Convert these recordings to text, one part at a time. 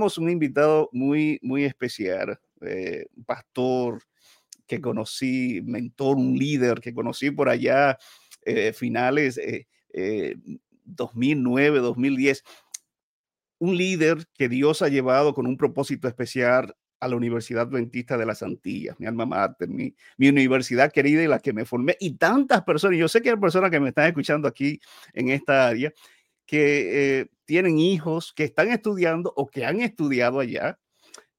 tenemos un invitado muy, muy especial, eh, un pastor que conocí, mentor, un líder que conocí por allá, eh, finales 2009, 2010 un líder que Dios ha llevado con un propósito especial a la Universidad Adventista de las Antillas, mi alma mater, mi, universidad querida y la que me formé, y tantas personas, yo sé que hay personas que me están escuchando aquí en esta área, que eh, tienen hijos que están estudiando o que han estudiado allá,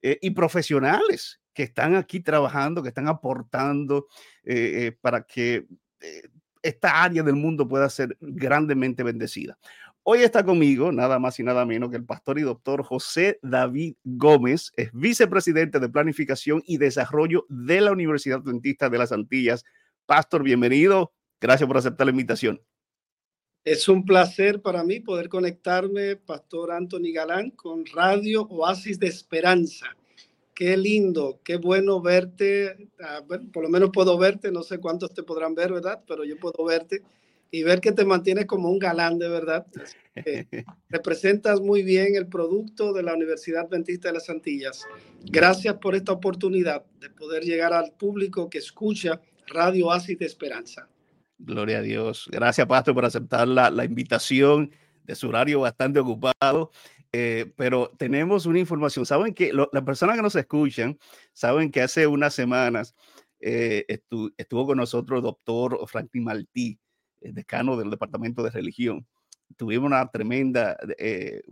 eh, y profesionales que están aquí trabajando, que están aportando eh, para que esta área del mundo pueda ser grandemente bendecida. Hoy está conmigo nada más y nada menos que el pastor y doctor José David Gómez, es vicepresidente de Planificación y Desarrollo de la Universidad Adventista de las Antillas. Pastor, bienvenido. Gracias por aceptar la invitación. Es un placer para mí poder conectarme, Pastor Anthony Galán, con Radio Oasis de Esperanza. Qué lindo, qué bueno verte. Ah, por lo menos puedo verte, no sé cuántos te podrán ver, ¿verdad? Pero yo puedo verte y ver que te mantienes como un galán de verdad. representas muy bien el producto de la Universidad Adventista de las Antillas. Gracias por esta oportunidad de poder llegar al público que escucha Radio Asis de Esperanza. Gloria a Dios. Gracias, Pastor, por aceptar la, la invitación de su horario bastante ocupado. Eh, pero tenemos una información. Saben que las personas que nos escuchan saben que hace unas semanas eh, estuvo con nosotros el doctor Franklin Maltí, decano del Departamento de Religión. Tuvimos una tremenda eh,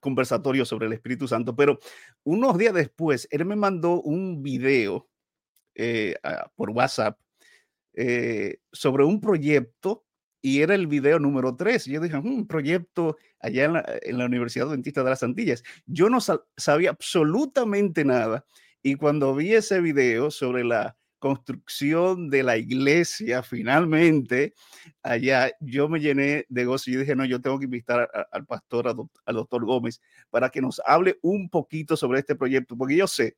conversatorio sobre el Espíritu Santo, pero unos días después, él me mandó un video eh, por WhatsApp eh, sobre un proyecto y era el video número 3. Yo dije, un hmm, proyecto allá en la, Universidad Adventista de las Antillas. Yo no sabía absolutamente nada y cuando vi ese video sobre la construcción de la iglesia finalmente allá, yo me llené de gozo y dije, no, yo tengo que invitar al pastor, al doctor Gómez, para que nos hable un poquito sobre este proyecto, porque yo sé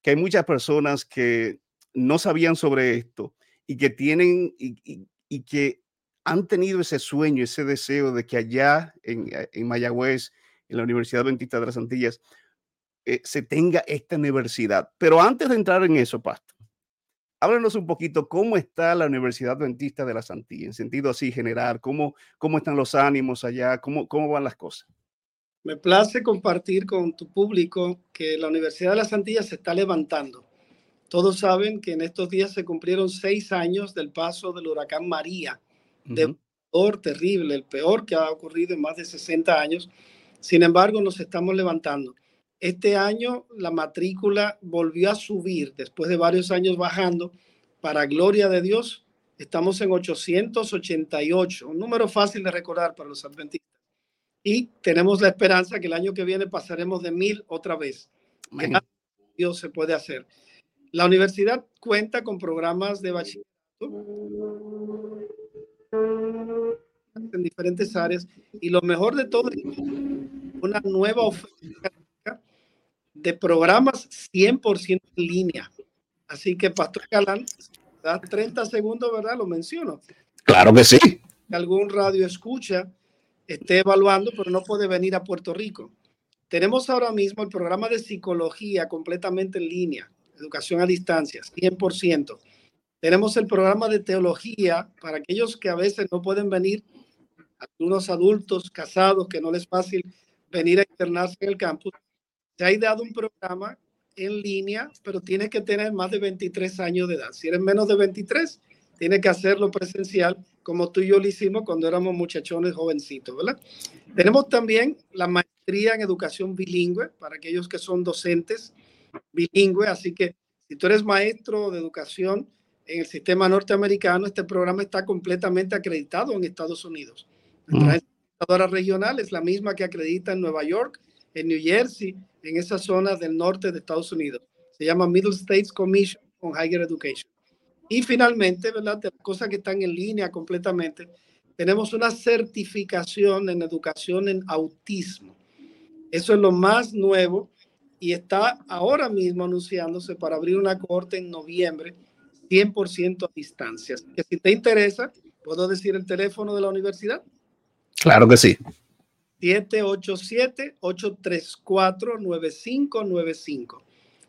que hay muchas personas que no sabían sobre esto y que tienen y, que han tenido ese sueño, ese deseo de que allá en, en Mayagüez, en la Universidad Adventista de las Antillas, eh, se tenga esta universidad. Pero antes de entrar en eso, pastor, háblanos un poquito cómo está la Universidad Adventista de las Antillas, en sentido así general, cómo, cómo están los ánimos allá, cómo, cómo van las cosas. Me place compartir con tu público que la Universidad de las Antillas se está levantando. Todos saben que en estos días se cumplieron seis años del paso del huracán María, de peor terrible, el peor que ha ocurrido en más de 60 años. Sin embargo, nos estamos levantando. Este año la matrícula volvió a subir después de varios años bajando. Para gloria de Dios, estamos en 888, un número fácil de recordar para los adventistas. Y tenemos la esperanza que el año que viene pasaremos de mil otra vez. Dios se puede hacer. La universidad cuenta con programas de bachillerato en diferentes áreas y lo mejor de todo es una nueva oferta de programas 100% en línea. Así que, Pastor Galán, da 30 segundos, ¿verdad? Lo menciono. Claro que sí. Algún radio escucha, esté evaluando, pero no puede venir a Puerto Rico. Tenemos ahora mismo el programa de psicología completamente en línea, educación a distancia, 100%. Tenemos el programa de teología para aquellos que a veces no pueden venir, algunos adultos casados que no les es fácil venir a internarse en el campus te ha dado un programa en línea, pero tienes que tener más de 23 años de edad. Si eres menos de 23, tienes que hacerlo presencial, como tú y yo lo hicimos cuando éramos muchachones jovencitos, ¿verdad? Tenemos también la maestría en educación bilingüe para aquellos que son docentes bilingües, así que si tú eres maestro de educación en el sistema norteamericano, este programa está completamente acreditado en Estados Unidos. Nuestra mm. regional es la misma que acredita en Nueva York, en New Jersey, en esa zona del norte de Estados Unidos. Se llama Middle States Commission on Higher Education. Y finalmente, ¿verdad? De las cosas que están en línea completamente, tenemos una certificación en educación en autismo. Eso es lo más nuevo y está ahora mismo anunciándose para abrir una corte en noviembre, 100% a distancia. si te interesa, ¿puedo decir el teléfono de la universidad? Claro que sí. 787-834-9595.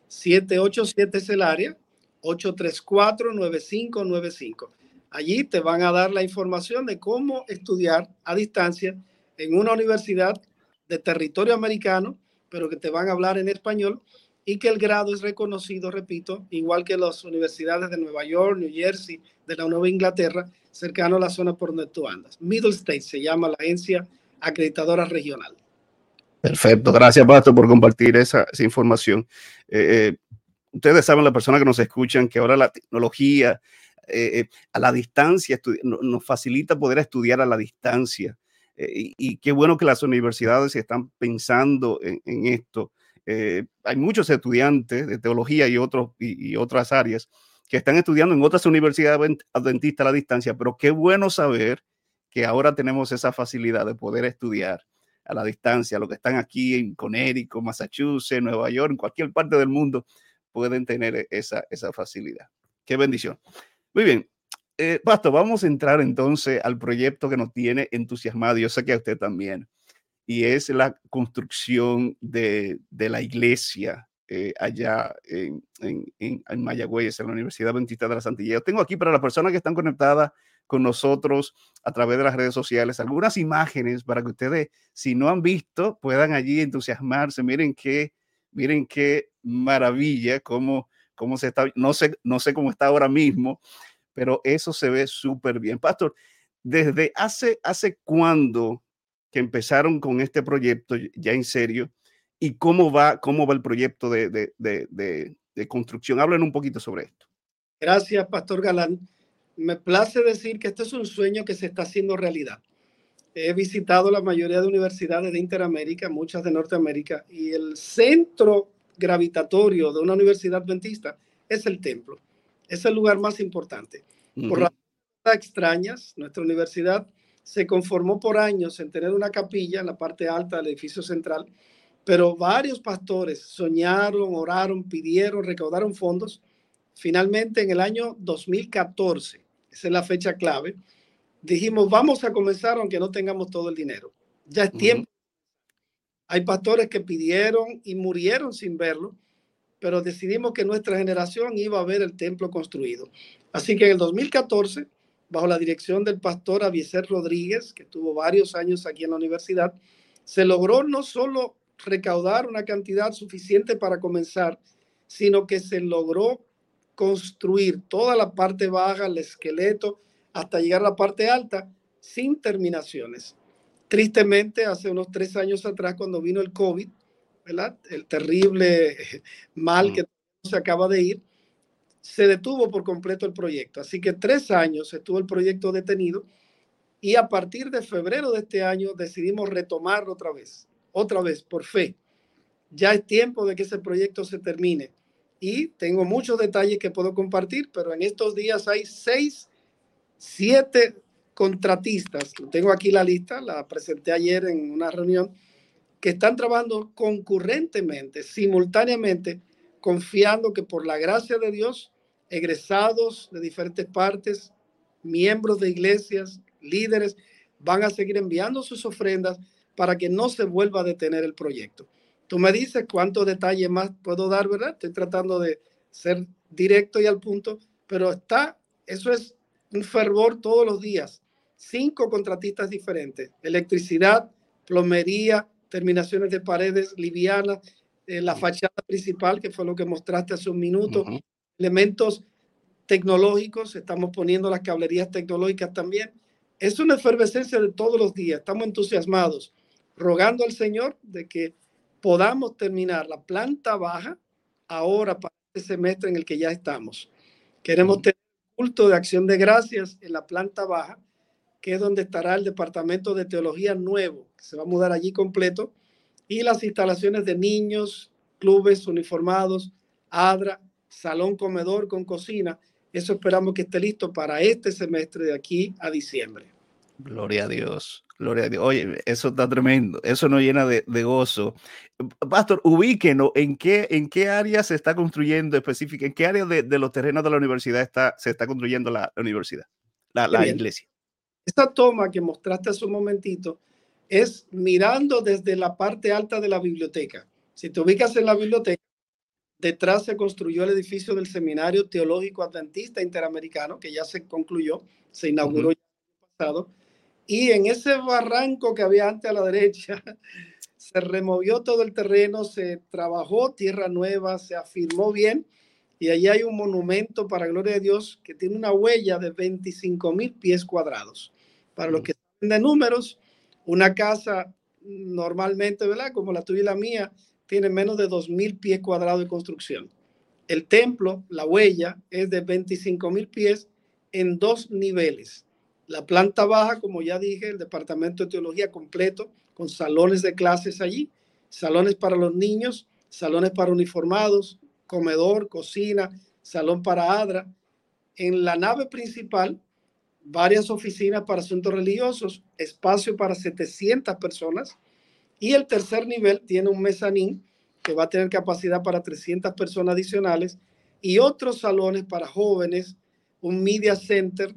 787 es el área, 834-9595. Allí te van a dar la información de cómo estudiar a distancia en una universidad de territorio americano, pero que te van a hablar en español y que el grado es reconocido, repito, igual que las universidades de Nueva York, New Jersey, de la Nueva Inglaterra, cercano a la zona por donde tú andas. Middle State se llama la agencia acreditadora regional. Perfecto, gracias Pastor por compartir esa, información. Eh, eh, ustedes saben, las personas que nos escuchan, que ahora la tecnología eh, a la distancia nos facilita poder estudiar a la distancia. Y, qué bueno que las universidades están pensando en, esto. hay muchos estudiantes de teología y, otras áreas que están estudiando en otras universidades adventistas a la distancia, pero qué bueno saber que ahora tenemos esa facilidad de poder estudiar a la distancia. Los que están aquí en Connecticut, Massachusetts, Nueva York, en cualquier parte del mundo, pueden tener esa, esa facilidad. Qué bendición. Muy bien. Eh, Pastor, vamos a entrar entonces al proyecto que nos tiene entusiasmado. Yo sé que a usted también. Y es la construcción de, de la iglesia eh, allá en, en, en, Mayagüez, en la Universidad Adventista de la Santilla. Yo tengo aquí para las personas que están conectadas con nosotros a través de las redes sociales algunas imágenes para que ustedes, si no han visto, puedan allí entusiasmarse. Miren qué, miren qué maravilla, cómo, cómo se está, no sé, no sé cómo está ahora mismo, pero eso se ve súper bien. Pastor, desde hace, hace cuándo que empezaron con este proyecto ya en serio y cómo va, cómo va el proyecto de, de, de, de construcción. Hablen un poquito sobre esto. Gracias, Pastor Galán me place decir que este es un sueño que se está haciendo realidad. He visitado la mayoría de universidades de Interamérica, muchas de Norteamérica, y el centro gravitatorio de una universidad adventista es el templo. Es el lugar más importante. Por razones extrañas, nuestra universidad se conformó por años en tener una capilla en la parte alta del edificio central, pero varios pastores soñaron, oraron, pidieron, recaudaron fondos. Finalmente, en el año 2014, esa es la fecha clave, dijimos, vamos a comenzar aunque no tengamos todo el dinero. Ya es tiempo. Hay pastores que pidieron y murieron sin verlo, pero decidimos que nuestra generación iba a ver el templo construido. Así que en el 2014, bajo la dirección del pastor Avieser Rodríguez, que tuvo varios años aquí en la universidad, se logró no solo recaudar una cantidad suficiente para comenzar, sino que se logró construir toda la parte baja, el esqueleto, hasta llegar a la parte alta sin terminaciones. Tristemente, hace unos tres años atrás, cuando vino el COVID, ¿verdad? el terrible mal que se acaba de ir, se detuvo por completo el proyecto. Así que tres años estuvo el proyecto detenido y a partir de febrero de este año decidimos retomarlo otra vez, otra vez, por fe. Ya es tiempo de que ese proyecto se termine y tengo muchos detalles que puedo compartir, pero en estos días hay seis, siete contratistas. Tengo aquí la lista, la presenté ayer en una reunión, que están trabajando concurrentemente, simultáneamente, confiando que por la gracia de Dios, egresados de diferentes partes, miembros de iglesias, líderes, van a seguir enviando sus ofrendas para que no se vuelva a detener el proyecto. Tú me dices cuántos detalles más puedo dar, ¿verdad? Estoy tratando de ser directo y al punto, pero está, eso es un fervor todos los días. Cinco contratistas diferentes, electricidad, plomería, terminaciones de paredes livianas, eh, la fachada principal, que fue lo que mostraste hace un minuto, elementos tecnológicos, estamos poniendo las cablerías tecnológicas también. Es una efervescencia de todos los días, estamos entusiasmados, rogando al Señor de que podamos terminar la planta baja ahora para este semestre en el que ya estamos. Queremos tener un culto de acción de gracias en la planta baja, que es donde estará el departamento de teología nuevo, que se va a mudar allí completo, y las instalaciones de niños, clubes uniformados, ADRA, salón comedor con cocina. Eso esperamos que esté listo para este semestre de aquí a diciembre. Gloria a Dios. Gloria a Dios. Oye, eso está tremendo. Eso nos llena de, gozo. Pastor, ubíquenos en qué, en qué área se está construyendo específica, en qué área de, los terrenos de la universidad está, se está construyendo la, universidad, la, iglesia. Esta toma que mostraste hace un momentito es mirando desde la parte alta de la biblioteca. Si te ubicas en la biblioteca, detrás se construyó el edificio del Seminario Teológico Adventista Interamericano, que ya se concluyó, se inauguró el año pasado. Y en ese barranco que había antes a la derecha, se removió todo el terreno, se trabajó tierra nueva, se afirmó bien. Y allí hay un monumento para gloria de Dios que tiene una huella de 25 mil pies cuadrados. Para los que saben de números, una casa normalmente, ¿verdad? Como la tuya y la mía, tiene menos de 2.000 pies cuadrados de construcción. El templo, la huella, es de 25 mil pies en dos niveles. La planta baja, como ya dije, el departamento de teología completo, con salones de clases allí, salones para los niños, salones para uniformados, comedor, cocina, salón para adra. En la nave principal varias oficinas para asuntos religiosos, espacio para 700 personas y el tercer nivel tiene un mezanín que va a tener capacidad para 300 personas adicionales y otros salones para jóvenes, un media center,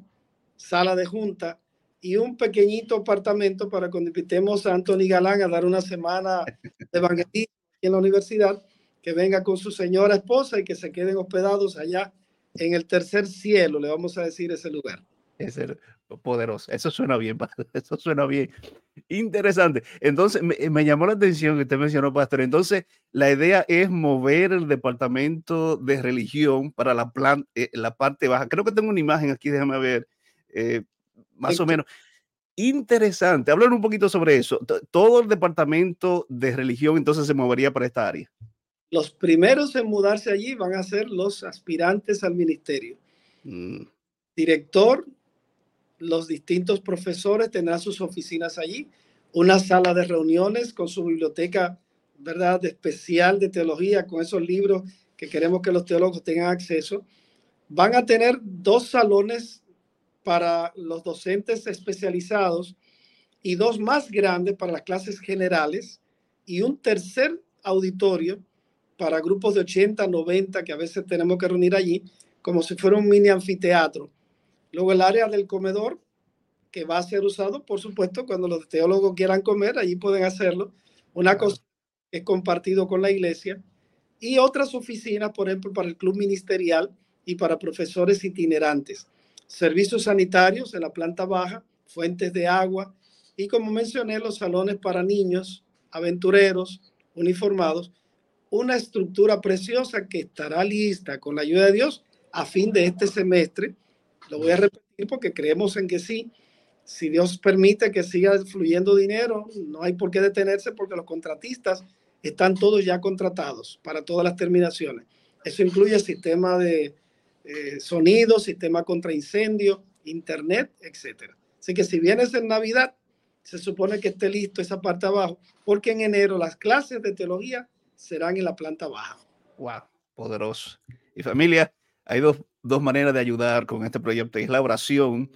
sala de junta y un pequeñito apartamento para cuando invitemos a Anthony Galán a dar una semana de evangelismo en la universidad, que venga con su señora esposa y que se queden hospedados allá en el tercer cielo, le vamos a decir ese lugar es ser poderoso. Eso suena bien, eso suena bien. Interesante. Entonces, me, llamó la atención que usted mencionó, Pastor. Entonces, la idea es mover el departamento de religión para la, plan, eh, la parte baja. Creo que tengo una imagen aquí, déjame ver, eh, más o menos. Interesante. Hablar un poquito sobre eso. Todo el departamento de religión entonces se movería para esta área. Los primeros en mudarse allí van a ser los aspirantes al ministerio. Mm. Director, los distintos profesores tendrán sus oficinas allí, una sala de reuniones con su biblioteca, ¿verdad?, especial de teología, con esos libros que queremos que los teólogos tengan acceso. Van a tener dos salones para los docentes especializados y dos más grandes para las clases generales y un tercer auditorio para grupos de 80, 90 que a veces tenemos que reunir allí, como si fuera un mini anfiteatro Luego el área del comedor, que va a ser usado, por supuesto, cuando los teólogos quieran comer, allí pueden hacerlo. Una cosa es compartido con la iglesia. Y otras oficinas, por ejemplo, para el club ministerial y para profesores itinerantes. Servicios sanitarios en la planta baja, fuentes de agua y, como mencioné, los salones para niños, aventureros, uniformados. Una estructura preciosa que estará lista con la ayuda de Dios a fin de este semestre lo voy a repetir porque creemos en que sí. Si Dios permite que siga fluyendo dinero, no hay por qué detenerse porque los contratistas están todos ya contratados para todas las terminaciones. Eso incluye sistema de eh, sonido, sistema contra incendio, internet, etc. Así que si vienes en Navidad, se supone que esté listo esa parte abajo, porque en enero las clases de teología serán en la planta baja. Wow, poderoso. Y familia, hay dos dos maneras de ayudar con este proyecto, es la oración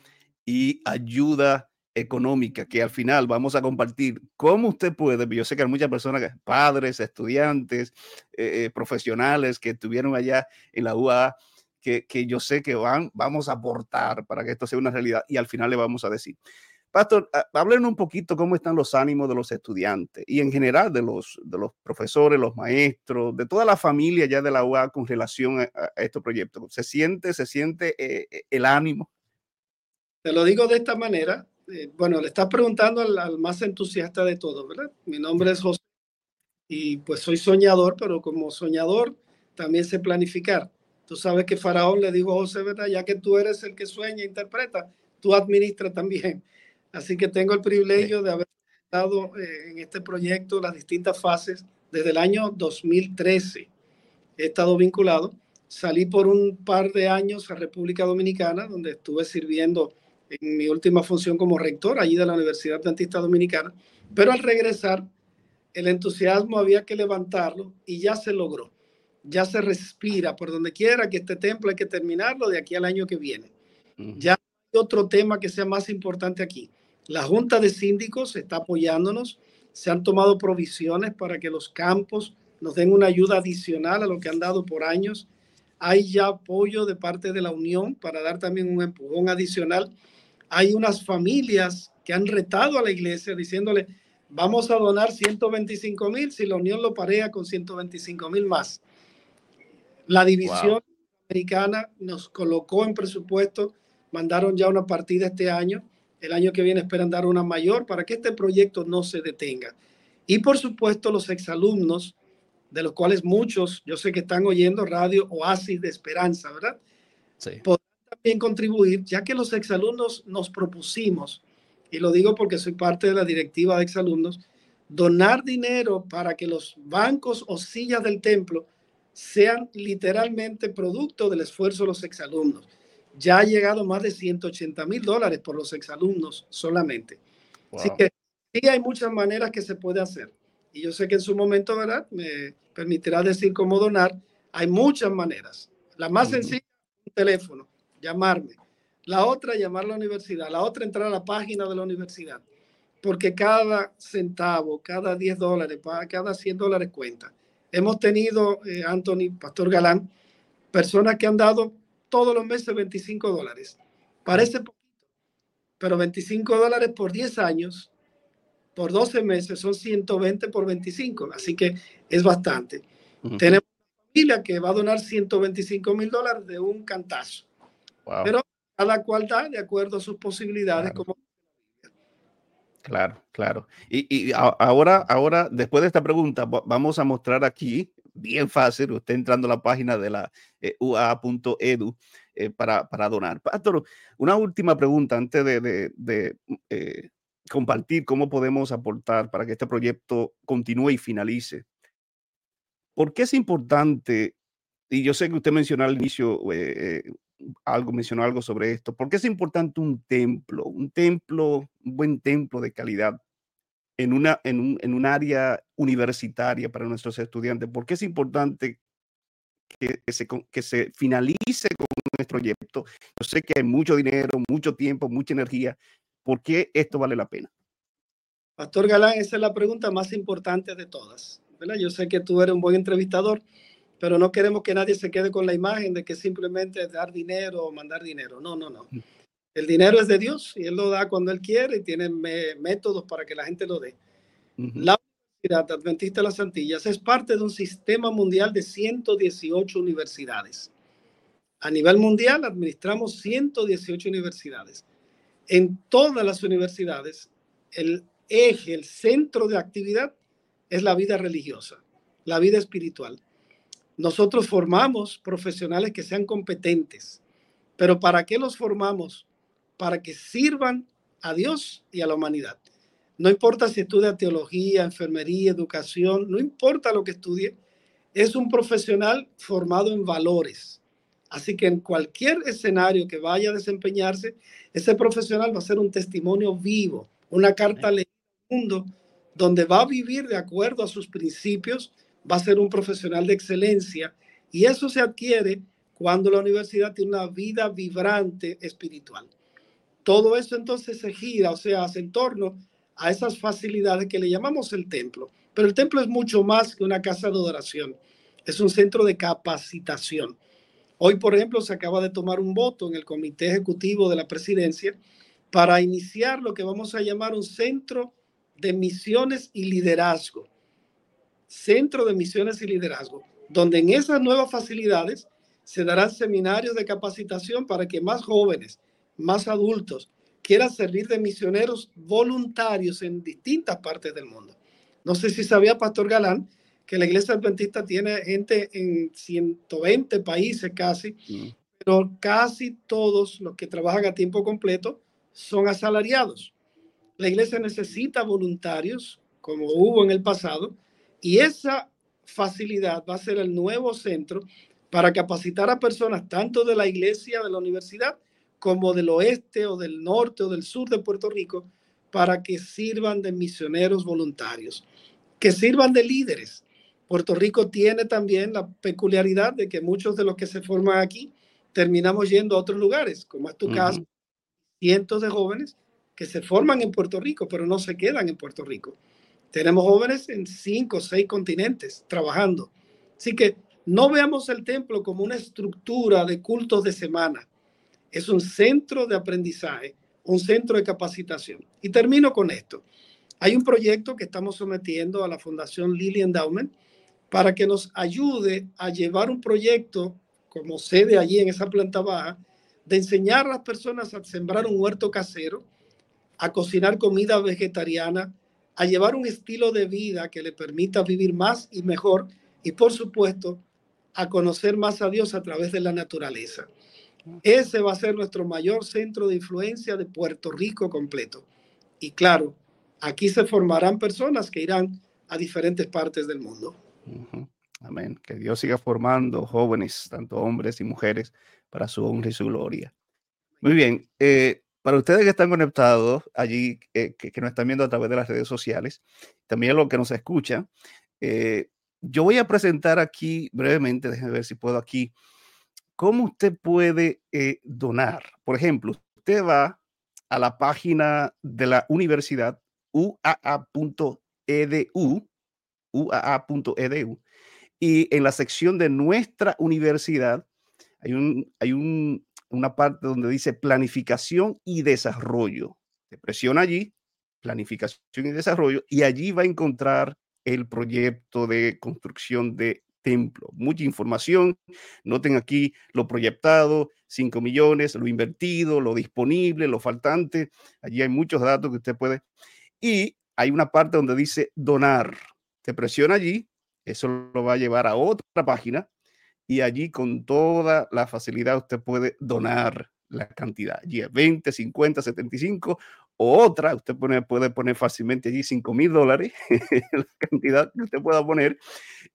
y ayuda económica, que al final vamos a compartir cómo usted puede, yo sé que hay muchas personas, padres, estudiantes, eh, eh, profesionales que estuvieron allá en la UA, que, que yo sé que van, vamos a aportar para que esto sea una realidad y al final le vamos a decir. Pastor, hablen un poquito cómo están los ánimos de los estudiantes y en general de los, de los profesores, los maestros, de toda la familia ya de la UA con relación a, este proyecto. ¿Se siente, se siente eh, eh, el ánimo? Te lo digo de esta manera. Eh, bueno, le estás preguntando al, más entusiasta de todos, ¿verdad? Mi nombre es José y pues soy soñador, pero como soñador también sé planificar. Tú sabes que Faraón le dijo a José, ¿verdad? Ya que tú eres el que sueña e interpreta, tú administra también. Así que tengo el privilegio de haber estado eh, en este proyecto las distintas fases desde el año 2013. He estado vinculado. Salí por un par de años a República Dominicana, donde estuve sirviendo en mi última función como rector allí de la Universidad Dentista Dominicana. Pero al regresar, el entusiasmo había que levantarlo y ya se logró. Ya se respira por donde quiera que este templo hay que terminarlo de aquí al año que viene. Ya hay otro tema que sea más importante aquí. La Junta de Síndicos está apoyándonos. Se han tomado provisiones para que los campos nos den una ayuda adicional a lo que han dado por años. Hay ya apoyo de parte de la Unión para dar también un empujón adicional. Hay unas familias que han retado a la iglesia diciéndole, Vamos a donar 125 mil si la Unión lo parea con 125 mil más. La división americana nos colocó en presupuesto, mandaron ya una partida este año, el año que viene esperan dar una mayor para que este proyecto no se detenga. Y por supuesto los exalumnos, de los cuales muchos, yo sé que están oyendo radio Oasis de Esperanza, ¿verdad? Sí. Podrán también contribuir, ya que los exalumnos nos propusimos, y lo digo porque soy parte de la directiva de exalumnos, donar dinero para que los bancos o sillas del templo sean literalmente producto del esfuerzo de los exalumnos. Ya ha llegado más de 180 mil dólares por los exalumnos solamente. Así que sí hay muchas maneras que se puede hacer. Y yo sé que en su momento, ¿verdad? Me permitirá decir cómo donar. Hay muchas maneras. La más sencilla, un teléfono, llamarme. La otra, llamar a la universidad. La otra, entrar a la página de la universidad. Porque cada centavo, cada 10 dólares, cada 100 dólares cuenta. Hemos tenido, eh, Anthony, Pastor Galán, personas que han dado todos los meses 25 dólares. Parece poquito, pero 25 dólares por 10 años, por 12 meses, son 120 por 25, así que es bastante. Tenemos una familia que va a donar 125 mil dólares de un cantazo. Pero cada cual da de acuerdo a sus posibilidades como Claro, claro. Y, ahora, ahora, después de esta pregunta, vamos a mostrar aquí, bien fácil, usted entrando a la página de la eh, ua.edu eh, para, para, donar. Pastor, una última pregunta antes de, eh, compartir cómo podemos aportar para que este proyecto continúe y finalice. ¿Por qué es importante? Y yo sé que usted mencionó al inicio algo, mencionó algo sobre esto. ¿Por qué es importante un templo? Un templo, un buen templo de calidad en, una, en, un, en un área universitaria para nuestros estudiantes. ¿Por qué es importante que, se, que se finalice con nuestro proyecto? Yo sé que hay mucho dinero, mucho tiempo, mucha energía. ¿Por qué esto vale la pena? Pastor Galán, esa es la pregunta más importante de todas. ¿verdad? Yo sé que tú eres un buen entrevistador pero no queremos que nadie se quede con la imagen de que simplemente es dar dinero o mandar dinero. No, no, no. El dinero es de Dios y Él lo da cuando Él quiere y tiene métodos para que la gente lo dé. La Universidad Adventista de las Antillas es parte de un sistema mundial de 118 universidades. A nivel mundial administramos 118 universidades. En todas las universidades, el eje, el centro de actividad es la vida religiosa, la vida espiritual. Nosotros formamos profesionales que sean competentes, pero ¿para qué los formamos? Para que sirvan a Dios y a la humanidad. No importa si estudia teología, enfermería, educación, no importa lo que estudie, es un profesional formado en valores. Así que en cualquier escenario que vaya a desempeñarse, ese profesional va a ser un testimonio vivo, una carta al mundo donde va a vivir de acuerdo a sus principios va a ser un profesional de excelencia y eso se adquiere cuando la universidad tiene una vida vibrante espiritual. Todo eso entonces se gira, o sea, hace en torno a esas facilidades que le llamamos el templo. Pero el templo es mucho más que una casa de adoración, es un centro de capacitación. Hoy, por ejemplo, se acaba de tomar un voto en el comité ejecutivo de la presidencia para iniciar lo que vamos a llamar un centro de misiones y liderazgo Centro de Misiones y Liderazgo, donde en esas nuevas facilidades se darán seminarios de capacitación para que más jóvenes, más adultos quieran servir de misioneros voluntarios en distintas partes del mundo. No sé si sabía Pastor Galán que la Iglesia Adventista tiene gente en 120 países casi, mm. pero casi todos los que trabajan a tiempo completo son asalariados. La Iglesia necesita voluntarios, como hubo en el pasado, y esa facilidad va a ser el nuevo centro para capacitar a personas tanto de la iglesia, de la universidad, como del oeste o del norte o del sur de Puerto Rico, para que sirvan de misioneros voluntarios, que sirvan de líderes. Puerto Rico tiene también la peculiaridad de que muchos de los que se forman aquí terminamos yendo a otros lugares, como es tu caso, cientos de jóvenes que se forman en Puerto Rico, pero no se quedan en Puerto Rico. Tenemos jóvenes en cinco o seis continentes trabajando. Así que no veamos el templo como una estructura de cultos de semana. Es un centro de aprendizaje, un centro de capacitación. Y termino con esto. Hay un proyecto que estamos sometiendo a la Fundación Lily Endowment para que nos ayude a llevar un proyecto como sede allí en esa planta baja, de enseñar a las personas a sembrar un huerto casero, a cocinar comida vegetariana, a llevar un estilo de vida que le permita vivir más y mejor y por supuesto a conocer más a Dios a través de la naturaleza. Ese va a ser nuestro mayor centro de influencia de Puerto Rico completo. Y claro, aquí se formarán personas que irán a diferentes partes del mundo. Amén. Que Dios siga formando jóvenes, tanto hombres y mujeres, para su honra y su gloria. Muy bien. Eh, para ustedes que están conectados allí, eh, que, nos están viendo a través de las redes sociales, también los que nos escuchan, eh, yo voy a presentar aquí brevemente, déjenme ver si puedo aquí, cómo usted puede donar. Por ejemplo, usted va a la página de la universidad uaa.edu, uaa.edu, y en la sección de nuestra universidad hay, un, hay un, una parte donde dice planificación y desarrollo. Se presiona allí, planificación y desarrollo, y allí va a encontrar el proyecto de construcción de templo. Mucha información. Noten aquí lo proyectado, 5 millones, lo invertido, lo disponible, lo faltante. Allí hay muchos datos que usted puede. Y hay una parte donde dice donar. Se presiona allí eso lo va a llevar a otra página y allí con toda la facilidad usted puede donar la cantidad. Allí es 20, 50, 75 o otra, usted puede poner fácilmente allí 5 mil dólares, la cantidad que usted pueda poner.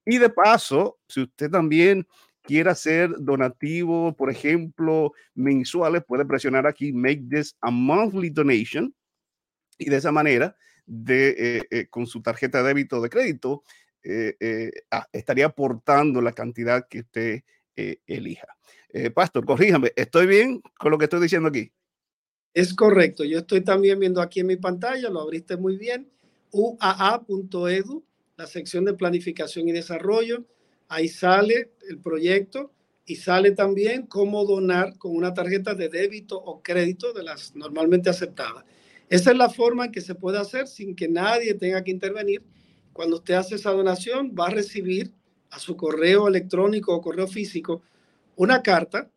Y de paso, si usted también quiere hacer donativo, por ejemplo, mensuales, puede presionar aquí, make this a monthly donation. Y de esa manera, de, eh, eh, con su tarjeta de débito o de crédito, eh, eh, ah, estaría aportando la cantidad que usted eh, elija. Pastor, corríjame, ¿estoy bien con lo que estoy diciendo aquí? Es correcto, yo estoy también viendo aquí en mi pantalla, lo abriste muy bien, uaa.edu, la sección de planificación y desarrollo, ahí sale el proyecto y sale también cómo donar con una tarjeta de débito o crédito de las normalmente aceptadas. Esa es la forma en que se puede hacer sin que nadie tenga que intervenir. Cuando usted hace esa donación, va a recibir a su correo electrónico o correo físico una carta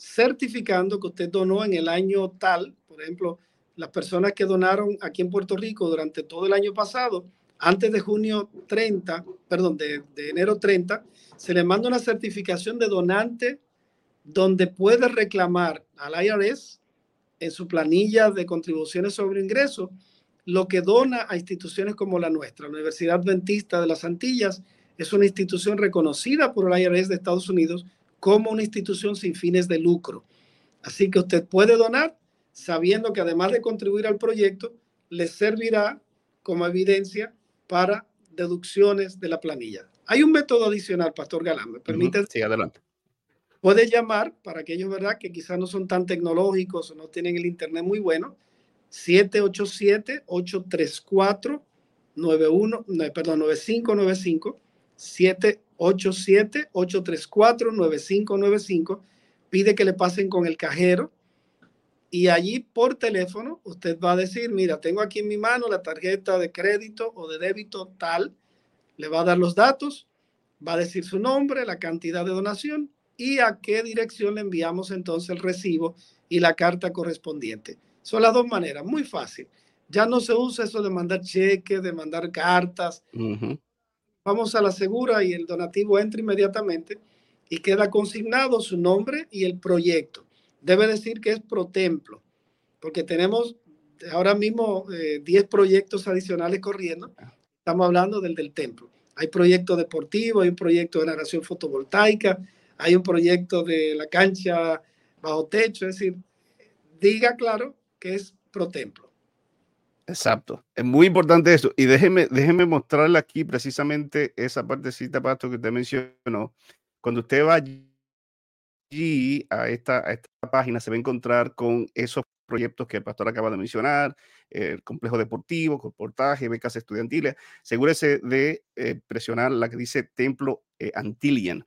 certificando que usted donó en el año tal. Por ejemplo, las personas que donaron aquí en Puerto Rico durante todo el año pasado, antes de junio 30, perdón, de, de enero 30, se le manda una certificación de donante donde puede reclamar al IRS en su planilla de contribuciones sobre ingresos lo que dona a instituciones como la nuestra. La Universidad Adventista de las Antillas es una institución reconocida por el IRS de Estados Unidos como una institución sin fines de lucro. Así que usted puede donar sabiendo que además de contribuir al proyecto, le servirá como evidencia para deducciones de la planilla. Hay un método adicional, Pastor Galán, me permite. Sí, adelante. Puede llamar para aquellos, ¿verdad?, que quizás no son tan tecnológicos o no tienen el Internet muy bueno 787-834-91, perdón, 9595, 787-834-9595, pide que le pasen con el cajero y allí por teléfono usted va a decir, mira, tengo aquí en mi mano la tarjeta de crédito o de débito tal, le va a dar los datos, va a decir su nombre, la cantidad de donación y a qué dirección le enviamos entonces el recibo y la carta correspondiente. Son las dos maneras, muy fácil. Ya no se usa eso de mandar cheques, de mandar cartas. Vamos a la segura y el donativo entra inmediatamente y queda consignado su nombre y el proyecto. Debe decir que es pro templo, porque tenemos ahora mismo 10 eh, proyectos adicionales corriendo. Estamos hablando del del templo. Hay proyectos deportivos, hay un proyecto de narración fotovoltaica, hay un proyecto de la cancha bajo techo, es decir, diga claro que es pro templo. Exacto. Es muy importante eso. Y déjeme, déjeme mostrarle aquí precisamente esa partecita, Pasto, que usted mencionó. Cuando usted va allí a esta, a esta página, se va a encontrar con esos proyectos que el pastor acaba de mencionar, el complejo deportivo, comportaje, becas estudiantiles. Asegúrese de eh, presionar la que dice Templo eh, Antillian.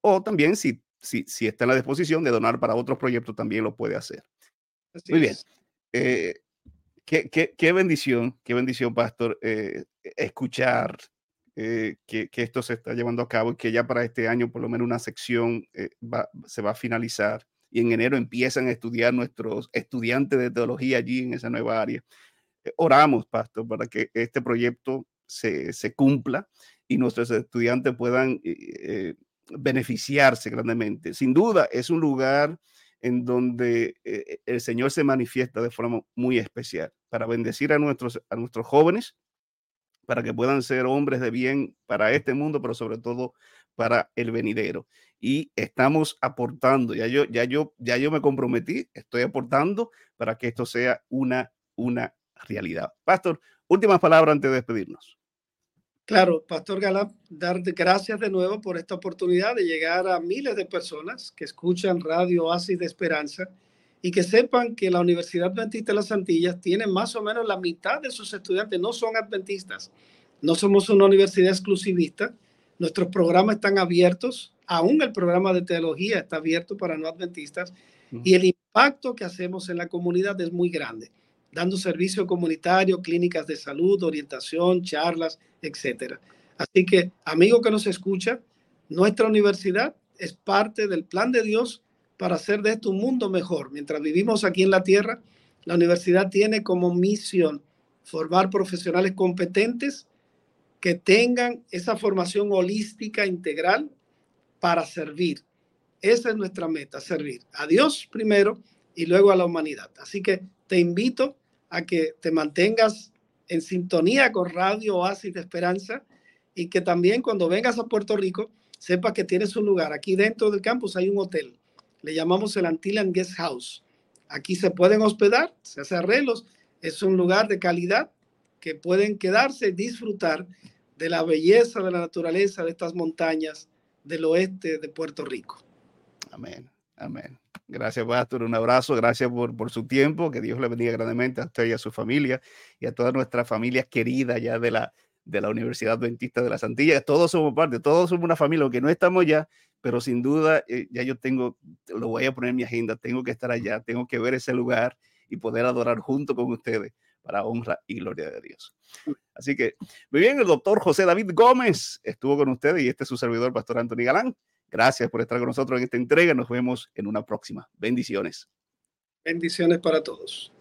O también, si, si, si está en la disposición de donar para otros proyectos, también lo puede hacer. Muy bien. Eh, qué, qué, qué, bendición, qué bendición, pastor, eh, escuchar eh, que, que, esto se está llevando a cabo y que ya para este año por lo menos una sección eh, va, se va a finalizar y en enero empiezan a estudiar nuestros estudiantes de teología allí en esa nueva área. Eh, oramos, pastor, para que este proyecto se, se cumpla y nuestros estudiantes puedan eh, beneficiarse grandemente. Sin duda, es un lugar en donde eh, el Señor se manifiesta de forma muy especial para bendecir a nuestros, a nuestros jóvenes, para que puedan ser hombres de bien para este mundo, pero sobre todo para el venidero. Y estamos aportando, ya yo, ya yo, ya yo me comprometí, estoy aportando para que esto sea una, una realidad. Pastor, últimas palabras antes de despedirnos. Claro, Pastor Galán, darte gracias de nuevo por esta oportunidad de llegar a miles de personas que escuchan Radio Oasis de Esperanza y que sepan que la Universidad Adventista de las Antillas tiene más o menos la mitad de sus estudiantes no son adventistas. No somos una universidad exclusivista. Nuestros programas están abiertos. Aún el programa de teología está abierto para no adventistas. Y el impacto que hacemos en la comunidad es muy grande dando servicio comunitario, clínicas de salud, orientación, charlas, etcétera. Así que, amigo que nos escucha, nuestra universidad es parte del plan de Dios para hacer de esto un mundo mejor. Mientras vivimos aquí en la tierra, la universidad tiene como misión formar profesionales competentes que tengan esa formación holística integral para servir. Esa es nuestra meta, servir a Dios primero y luego a la humanidad. Así que te invito a que te mantengas en sintonía con Radio Oasis de Esperanza y que también cuando vengas a Puerto Rico sepas que tienes un lugar. Aquí dentro del campus hay un hotel, le llamamos el Antillan Guest House. Aquí se pueden hospedar, se hace arreglos, es un lugar de calidad que pueden quedarse y disfrutar de la belleza de la naturaleza de estas montañas del oeste de Puerto Rico. Amén, amén. Gracias, Pastor. Un abrazo. Gracias por, por, su tiempo. Que Dios le bendiga grandemente a usted y a su familia y a toda nuestra familia querida ya de la, de la Universidad Adventista de las Antillas. Todos somos parte, todos somos una familia, aunque no estamos ya, pero sin duda eh, ya yo tengo, lo voy a poner en mi agenda, tengo que estar allá, tengo que ver ese lugar y poder adorar junto con ustedes para honra y gloria de Dios. Así que, muy bien, el doctor José David Gómez estuvo con ustedes y este es su servidor, Pastor Anthony Galán. Gracias por estar con nosotros en esta entrega. Nos vemos en una próxima. Bendiciones. Bendiciones para todos.